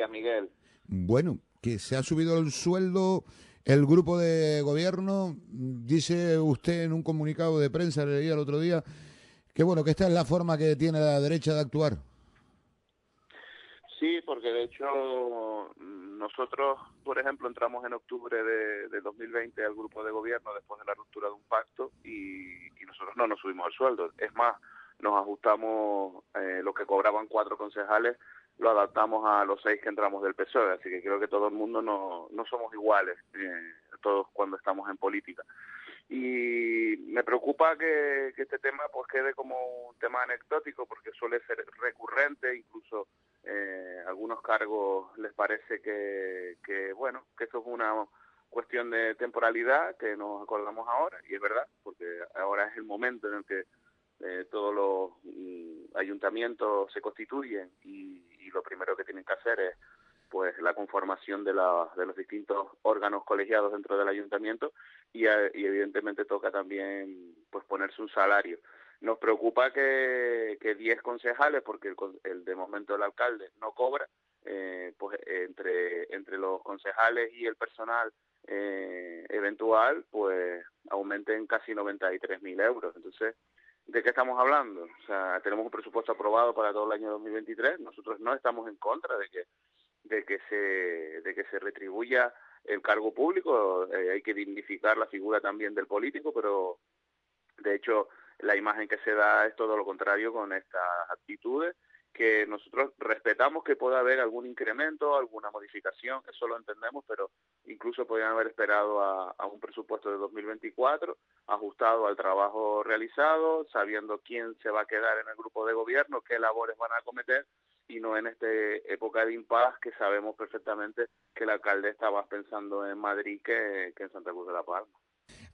Días, Miguel. Bueno, que se ha subido el sueldo el grupo de gobierno. Dice usted en un comunicado de prensa, le leía el otro día, que bueno, que esta es la forma que tiene la derecha de actuar. Sí, porque de hecho nosotros, por ejemplo, entramos en octubre de, de 2020 al grupo de gobierno después de la ruptura de un pacto y, y nosotros no nos subimos el sueldo. Es más, nos ajustamos eh, lo que cobraban cuatro concejales, lo adaptamos a los seis que entramos del PSOE, así que creo que todo el mundo no, no somos iguales, eh, todos cuando estamos en política. Y me preocupa que, que este tema pues quede como un tema anecdótico porque suele ser recurrente, incluso eh, algunos cargos les parece que, que, bueno, que eso es una cuestión de temporalidad que nos acordamos ahora, y es verdad, porque ahora es el momento en el que eh, todos los mm, ayuntamientos se constituyen y, lo primero que tienen que hacer es pues la conformación de, la, de los distintos órganos colegiados dentro del ayuntamiento y, eh, y evidentemente toca también pues ponerse un salario. Nos preocupa que, que 10 concejales, porque el, el, de momento el alcalde no cobra, eh, pues entre, entre los concejales y el personal eh, eventual, pues aumenten casi 93.000 euros. Entonces, ¿de qué estamos hablando? O sea, tenemos un presupuesto aprobado para todo el año 2023. Nosotros no estamos en contra de que de que se de que se retribuya el cargo público. Eh, hay que dignificar la figura también del político, pero de hecho la imagen que se da es todo lo contrario con estas actitudes que nosotros respetamos que pueda haber algún incremento, alguna modificación, eso lo entendemos, pero incluso podrían haber esperado a, un presupuesto de 2024 ajustado al trabajo realizado, sabiendo quién se va a quedar en el grupo de gobierno, qué labores van a cometer y no en esta época de impas que sabemos perfectamente que el alcalde está más pensando en Madrid que, que en Santa Cruz de la Palma.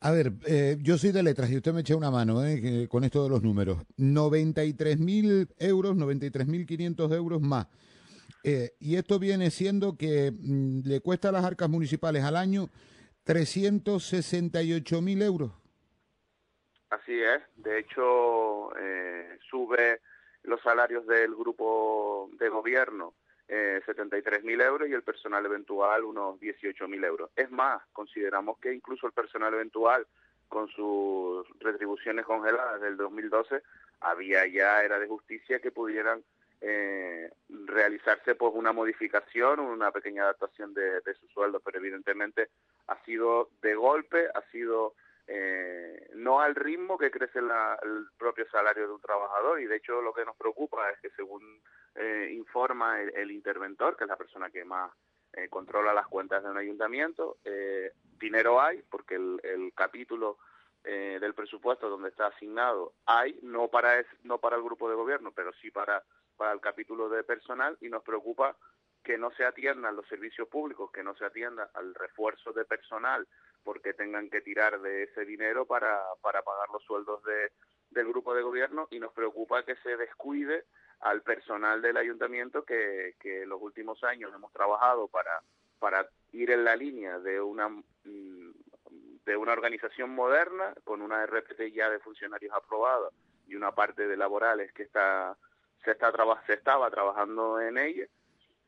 A ver, eh, yo soy de letras y usted me echa una mano eh, con esto de los números. 93.000 euros, 93.500 euros más. Eh, y esto viene siendo que mm, le cuesta a las arcas municipales al año 368.000 euros. Así es. De hecho, eh, sube los salarios del grupo de gobierno eh, 73.000 euros y el personal eventual unos 18.000 euros. Es más, consideramos que incluso el personal eventual con sus retribuciones congeladas del 2012 había ya, era de justicia que pudieran eh, realizarse pues una modificación, una pequeña adaptación de, de su sueldo, pero evidentemente ha sido de golpe, ha sido eh, no al ritmo que crece la, el propio salario de un trabajador y de hecho lo que nos preocupa es que según eh, informa el, interventor, que es la persona que más eh, controla las cuentas de un ayuntamiento, eh, dinero hay porque el, el capítulo eh, del presupuesto donde está asignado hay, no para, es, no para el grupo de gobierno, pero sí para, para el capítulo de personal y nos preocupa que no se atiendan los servicios públicos, que no se atienda al refuerzo de personal porque tengan que tirar de ese dinero para, para pagar los sueldos de, del grupo de gobierno y nos preocupa que se descuide al personal del ayuntamiento que, que en los últimos años hemos trabajado para, para ir en la línea de una de una organización moderna con una RPT ya de funcionarios aprobada y una parte de laborales que está se está se estaba trabajando en ella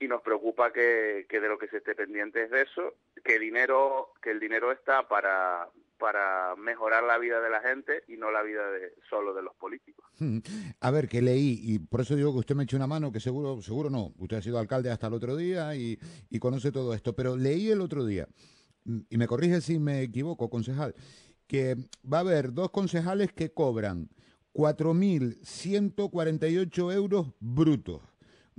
y nos preocupa que, que, de lo que se esté pendiente es de eso, que dinero, que el dinero está para, para mejorar la vida de la gente y no la vida de, solo de los políticos. A ver, que leí, y por eso digo que usted me eche una mano, que seguro, seguro no, usted ha sido alcalde hasta el otro día y, y conoce todo esto, pero leí el otro día, y me corrige si me equivoco, concejal, que va a haber dos concejales que cobran 4.148 euros brutos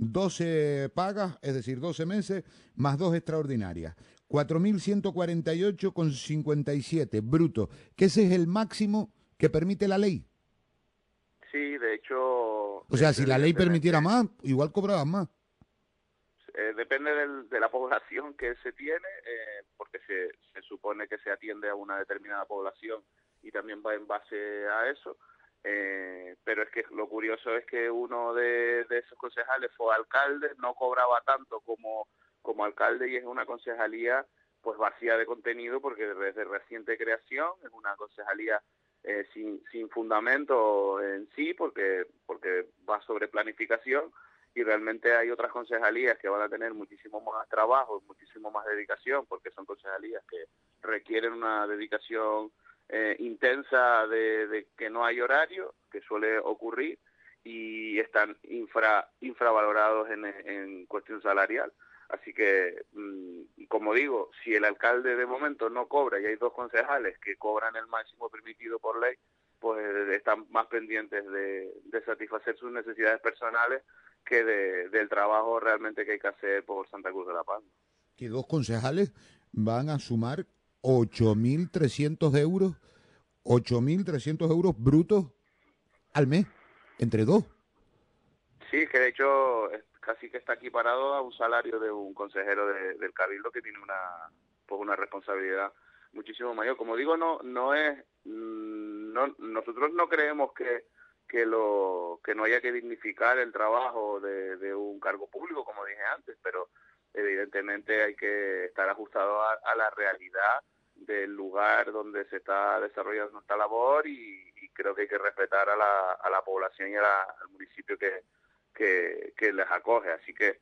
12 pagas, es decir, 12 meses, más dos extraordinarias. 4.148,57 bruto, que ese es el máximo que permite la ley. Sí, de hecho... O sea, si la ley permitiera más, igual cobraban más. depende de la población que se tiene, eh, porque se, se supone que se atiende a una determinada población y también va en base a eso. Eh, pero es que lo curioso es que uno de, esos concejales fue alcalde, no cobraba tanto como, como alcalde y es una concejalía pues vacía de contenido porque desde reciente creación es una concejalía eh, sin, sin fundamento en sí porque, porque va sobre planificación y realmente hay otras concejalías que van a tener muchísimo más trabajo, muchísimo más dedicación porque son concejalías que requieren una dedicación eh, intensa de, que no hay horario, que suele ocurrir, y están infra, infravalorados en, en cuestión salarial. Así que, mm, como digo, si el alcalde de momento no cobra y hay dos concejales que cobran el máximo permitido por ley, pues están más pendientes de, satisfacer sus necesidades personales que de, del trabajo realmente que hay que hacer por Santa Cruz de la Palma. Que dos concejales van a sumar 8.300 euros, 8.300 euros brutos al mes, entre dos. Sí, que de hecho casi que está equiparado a un salario de un consejero del Cabildo que tiene una, pues una responsabilidad muchísimo mayor. Como digo, no, no es, mm, no, nosotros no creemos que, que lo, que no haya que dignificar el trabajo de, un cargo público, como dije antes, pero evidentemente hay que estar ajustado a, la realidad del lugar donde se está desarrollando esta labor y, creo que hay que respetar a la, a la población y al municipio que, que, les acoge. Así que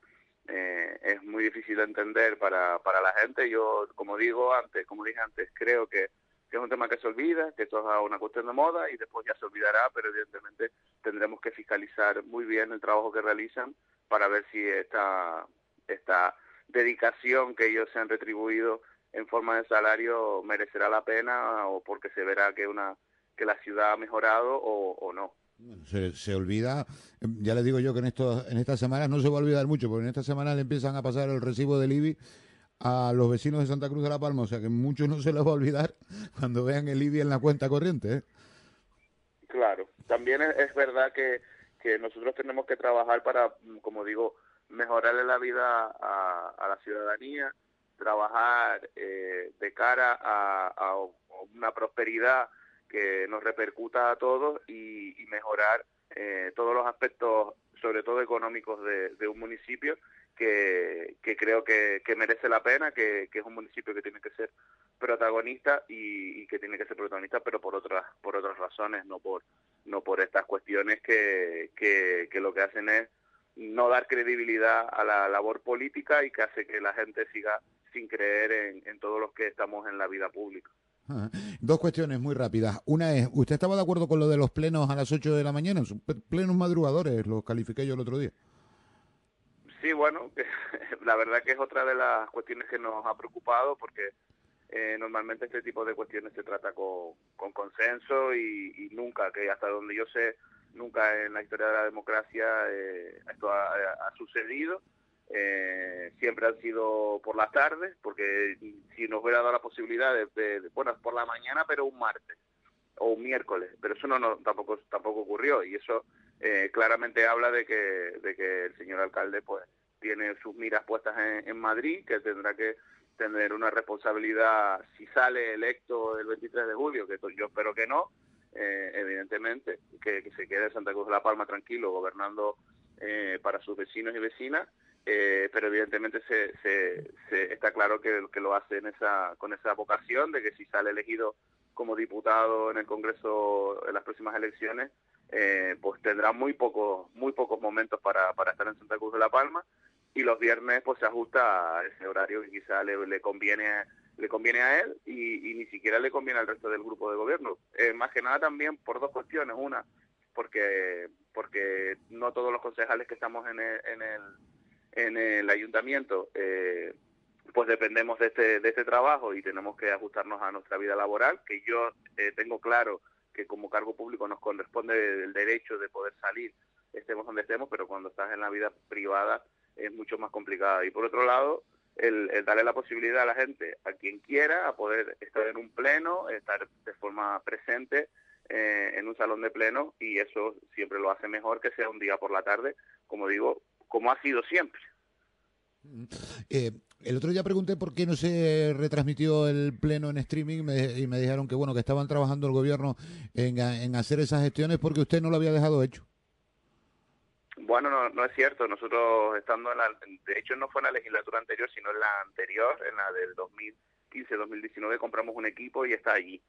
eh, es muy difícil de entender para, para la gente. Yo, como digo antes, como dije antes, creo que, es un tema que se olvida, que esto es una cuestión de moda y después ya se olvidará, pero evidentemente tendremos que fiscalizar muy bien el trabajo que realizan para ver si esta esta dedicación que ellos se han retribuido en forma de salario merecerá la pena o porque se verá que una que la ciudad ha mejorado o, no. Se, se, olvida, ya les digo yo que en, en estas semanas no se va a olvidar mucho, porque en esta semana le empiezan a pasar el recibo del IBI a los vecinos de Santa Cruz de la Palma, o sea que muchos no se les va a olvidar cuando vean el IBI en la cuenta corriente. ¿eh? Claro, también es, verdad que, que nosotros tenemos que trabajar para, como digo, mejorarle la vida a, la ciudadanía, trabajar eh, de cara a, una prosperidad que nos repercuta a todos y, mejorar eh, todos los aspectos, sobre todo económicos, de, un municipio que, creo que, merece la pena, que, es un municipio que tiene que ser protagonista y, que tiene que ser protagonista, pero por otras por otras razones, no por no por estas cuestiones que, que lo que hacen es no dar credibilidad a la labor política y que hace que la gente siga sin creer en todos los que estamos en la vida pública. Dos cuestiones muy rápidas. Una es, ¿usted estaba de acuerdo con lo de los plenos a las 8 de la mañana? Plenos madrugadores, los califiqué yo el otro día. Sí, bueno, la verdad que es otra de las cuestiones que nos ha preocupado porque eh, normalmente este tipo de cuestiones se trata con, con consenso y, y, nunca, que hasta donde yo sé, nunca en la historia de la democracia eh, esto ha, sucedido. Eh, siempre han sido por las tardes, porque si nos hubiera dado la posibilidad de, bueno, por la mañana, pero un martes o un miércoles, pero eso no, no tampoco tampoco ocurrió y eso eh, claramente habla de que de que el señor alcalde pues tiene sus miras puestas en, en Madrid, que tendrá que tener una responsabilidad si sale electo el 23 de julio, que yo espero que no, eh, evidentemente, que, se quede Santa Cruz de la Palma tranquilo, gobernando eh, para sus vecinos y vecinas, eh, pero evidentemente se, se, está claro que, lo hace en esa, con esa vocación de que si sale elegido como diputado en el Congreso en las próximas elecciones, pues tendrá muy pocos muy pocos momentos para, para estar en Santa Cruz de la Palma y los viernes pues se ajusta a ese horario que quizá le, le conviene le conviene a él y, ni siquiera le conviene al resto del grupo de gobierno. Eh, más que nada también por dos cuestiones. Una, porque porque no todos los concejales que estamos en el, en el, en el ayuntamiento eh, pues dependemos de este, de este trabajo y tenemos que ajustarnos a nuestra vida laboral, que yo eh, tengo claro que como cargo público nos corresponde el derecho de poder salir, estemos donde estemos, pero cuando estás en la vida privada es mucho más complicada. Y por otro lado, el, darle la posibilidad a la gente, a quien quiera, a poder estar en un pleno, estar de forma presente eh, en un salón de pleno y eso siempre lo hace mejor que sea un día por la tarde, como digo, como ha sido siempre. Eh, el otro día pregunté por qué no se retransmitió el pleno en streaming y me dijeron que bueno que estaban trabajando el gobierno en, en hacer esas gestiones porque usted no lo había dejado hecho. Bueno, no, no es cierto. Nosotros estando en la, de hecho no fue en la legislatura anterior, sino en la anterior, en la del 2015-2019 compramos un equipo y está allí.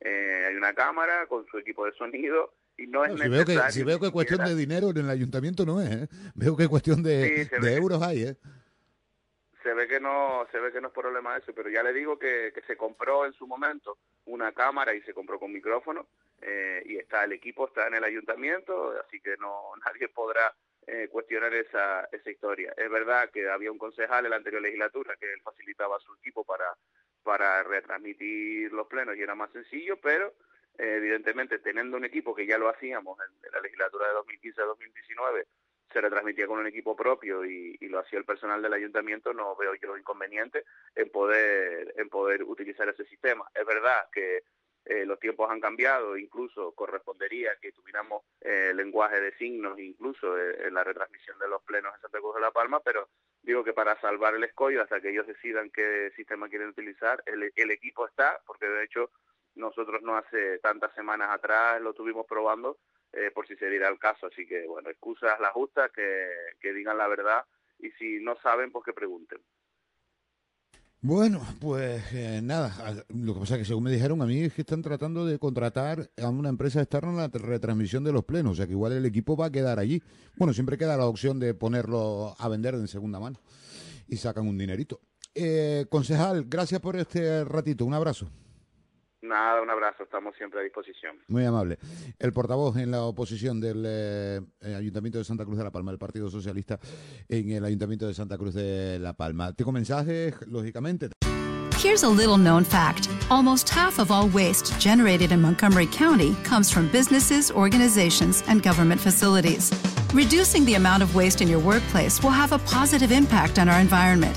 Eh, hay una cámara con su equipo de sonido y no, es si Veo que, si veo que cuestión de dinero en el ayuntamiento no es, ¿eh? Veo que cuestión de, de euros hay, ¿eh? Se ve que no se ve que no es problema eso pero ya le digo que, que se compró en su momento una cámara y se compró con micrófono eh, y está el equipo está en el ayuntamiento así que no nadie podrá eh, cuestionar esa esa historia. Es verdad que había un concejal en la anterior legislatura que él facilitaba a su equipo para para retransmitir los plenos y era más sencillo pero eh, evidentemente teniendo un equipo que ya lo hacíamos en, en la legislatura de 2015 2019 se retransmitía con un equipo propio y, lo hacía el personal del ayuntamiento, no veo yo inconveniente en poder, en poder utilizar ese sistema. Es verdad que eh, los tiempos han cambiado, incluso correspondería que tuviéramos eh, lenguaje de signos, incluso eh, en la retransmisión de los plenos en Santa Cruz de la Palma, pero digo que para salvar el escollo, hasta que ellos decidan qué sistema quieren utilizar, el, el equipo está, porque de hecho nosotros no hace tantas semanas atrás lo tuvimos probando eh, por si se diera el caso. Así que, bueno, excusas las justas, que, que digan la verdad y si no saben, pues que pregunten. Bueno, pues eh, nada, lo que pasa es que según me dijeron a mí es que están tratando de contratar a una empresa externa en la retransmisión de los plenos, o sea que igual el equipo va a quedar allí. Bueno, siempre queda la opción de ponerlo a vender en segunda mano y sacan un dinerito. Eh, concejal, gracias por este ratito, un abrazo. Nada, un abrazo, estamos siempre a disposición. Muy amable. El portavoz en la oposición del eh, Ayuntamiento de Santa Cruz de la Palma, el Partido Socialista en el Ayuntamiento de Santa Cruz de la Palma. Tengo mensajes, lógicamente. Here's a little known fact. Almost half of all waste generated in Montgomery County comes from businesses, organizations, and government facilities. Reducing the amount of waste in your workplace will have a positive impact on our environment.